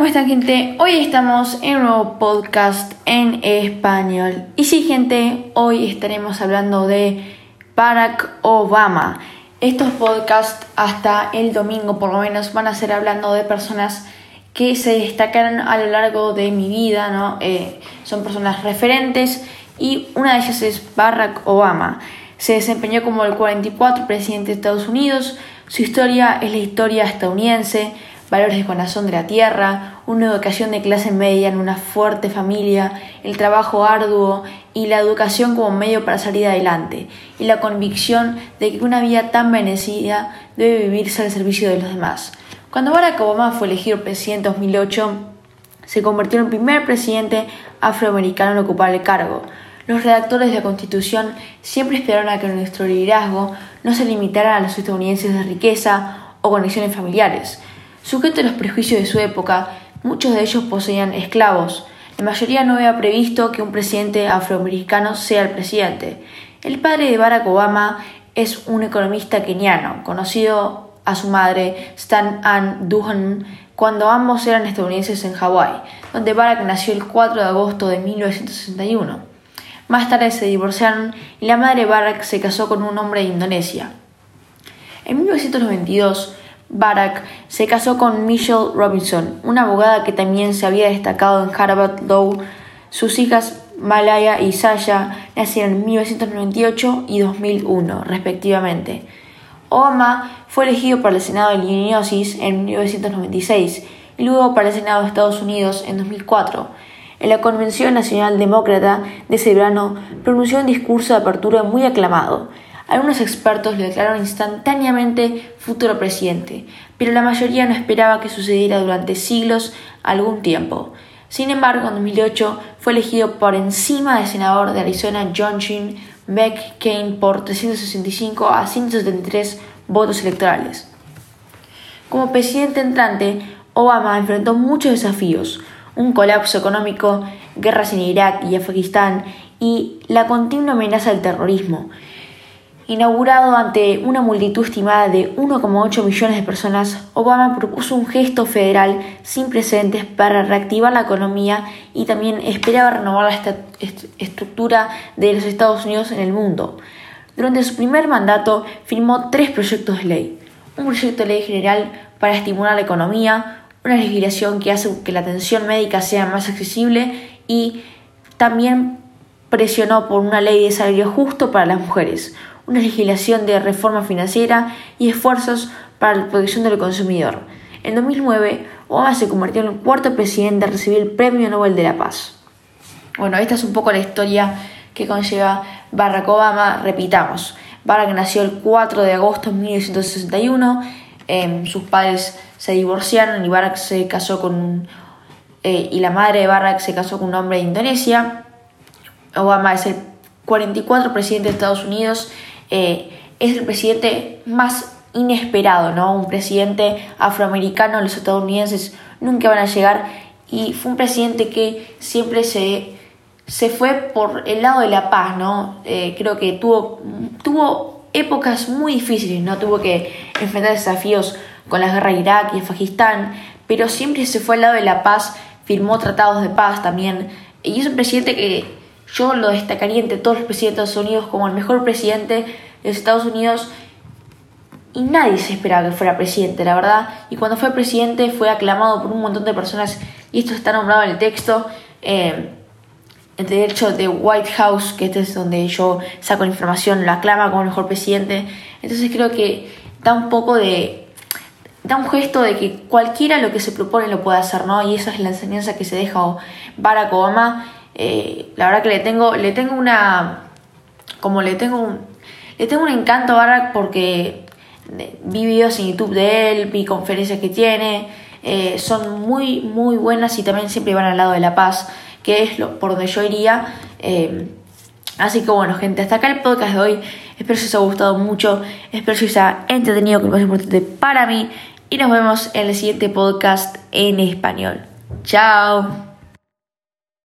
¿cómo están gente? Hoy estamos en un nuevo podcast en español. Y sí, gente, hoy estaremos hablando de Barack Obama. Estos podcasts hasta el domingo por lo menos van a ser hablando de personas que se destacaron a lo largo de mi vida, ¿no? Eh, son personas referentes y una de ellas es Barack Obama. Se desempeñó como el 44 presidente de Estados Unidos. Su historia es la historia estadounidense valores de corazón de la tierra, una educación de clase media en una fuerte familia, el trabajo arduo y la educación como medio para salir adelante, y la convicción de que una vida tan bendecida debe vivirse al servicio de los demás. Cuando Barack Obama fue elegido presidente en 2008, se convirtió en el primer presidente afroamericano en ocupar el cargo. Los redactores de la Constitución siempre esperaron a que nuestro liderazgo no se limitara a los estadounidenses de riqueza o conexiones familiares, Sujeto a los prejuicios de su época, muchos de ellos poseían esclavos. La mayoría no había previsto que un presidente afroamericano sea el presidente. El padre de Barack Obama es un economista keniano, conocido a su madre, Stan Ann Duhan, cuando ambos eran estadounidenses en Hawái, donde Barack nació el 4 de agosto de 1961. Más tarde se divorciaron y la madre de Barack se casó con un hombre de Indonesia. En 1992, Barack se casó con Michelle Robinson, una abogada que también se había destacado en Harvard Law. Sus hijas Malaya y Sasha nacieron en 1998 y 2001, respectivamente. Obama fue elegido para el Senado de Illinois en 1996 y luego para el Senado de Estados Unidos en 2004. En la Convención Nacional Demócrata de ese verano pronunció un discurso de apertura muy aclamado. Algunos expertos lo declararon instantáneamente futuro presidente, pero la mayoría no esperaba que sucediera durante siglos algún tiempo. Sin embargo, en 2008 fue elegido por encima del senador de Arizona John Sheen McCain por 365 a 173 votos electorales. Como presidente entrante, Obama enfrentó muchos desafíos, un colapso económico, guerras en Irak y Afganistán y la continua amenaza del terrorismo. Inaugurado ante una multitud estimada de 1,8 millones de personas, Obama propuso un gesto federal sin precedentes para reactivar la economía y también esperaba renovar la estructura de los Estados Unidos en el mundo. Durante su primer mandato firmó tres proyectos de ley. Un proyecto de ley general para estimular la economía, una legislación que hace que la atención médica sea más accesible y también presionó por una ley de salario justo para las mujeres, una legislación de reforma financiera y esfuerzos para la protección del consumidor. En 2009, Obama se convirtió en el cuarto presidente a recibir el Premio Nobel de la Paz. Bueno, esta es un poco la historia que conlleva Barack Obama. Repitamos, Barack nació el 4 de agosto de 1961, em, sus padres se divorciaron y Barack se casó con eh, y la madre de Barack se casó con un hombre de Indonesia. Obama es el 44 presidente de Estados Unidos eh, es el presidente más inesperado, ¿no? Un presidente afroamericano, los estadounidenses nunca van a llegar y fue un presidente que siempre se, se fue por el lado de la paz, ¿no? Eh, creo que tuvo, tuvo épocas muy difíciles, ¿no? Tuvo que enfrentar desafíos con la guerra de Irak y Afganistán, pero siempre se fue al lado de la paz, firmó tratados de paz también, y es un presidente que yo lo destacaría entre todos los presidentes de Estados Unidos como el mejor presidente de los Estados Unidos y nadie se esperaba que fuera presidente, la verdad. Y cuando fue presidente fue aclamado por un montón de personas y esto está nombrado en el texto. Eh, de hecho, de White House, que este es donde yo saco la información, lo aclama como el mejor presidente. Entonces creo que da un poco de... da un gesto de que cualquiera lo que se propone lo puede hacer, ¿no? Y esa es la enseñanza que se deja Barack Obama eh, la verdad que le tengo, le tengo una, como le tengo un, le tengo un encanto a Barack porque vi videos en YouTube de él, vi conferencias que tiene, eh, son muy, muy buenas y también siempre van al lado de la paz, que es lo, por donde yo iría. Eh, así que bueno, gente, hasta acá el podcast de hoy. Espero que os haya gustado mucho, espero que os haya entretenido, que lo más importante para mí. Y nos vemos en el siguiente podcast en español. Chao.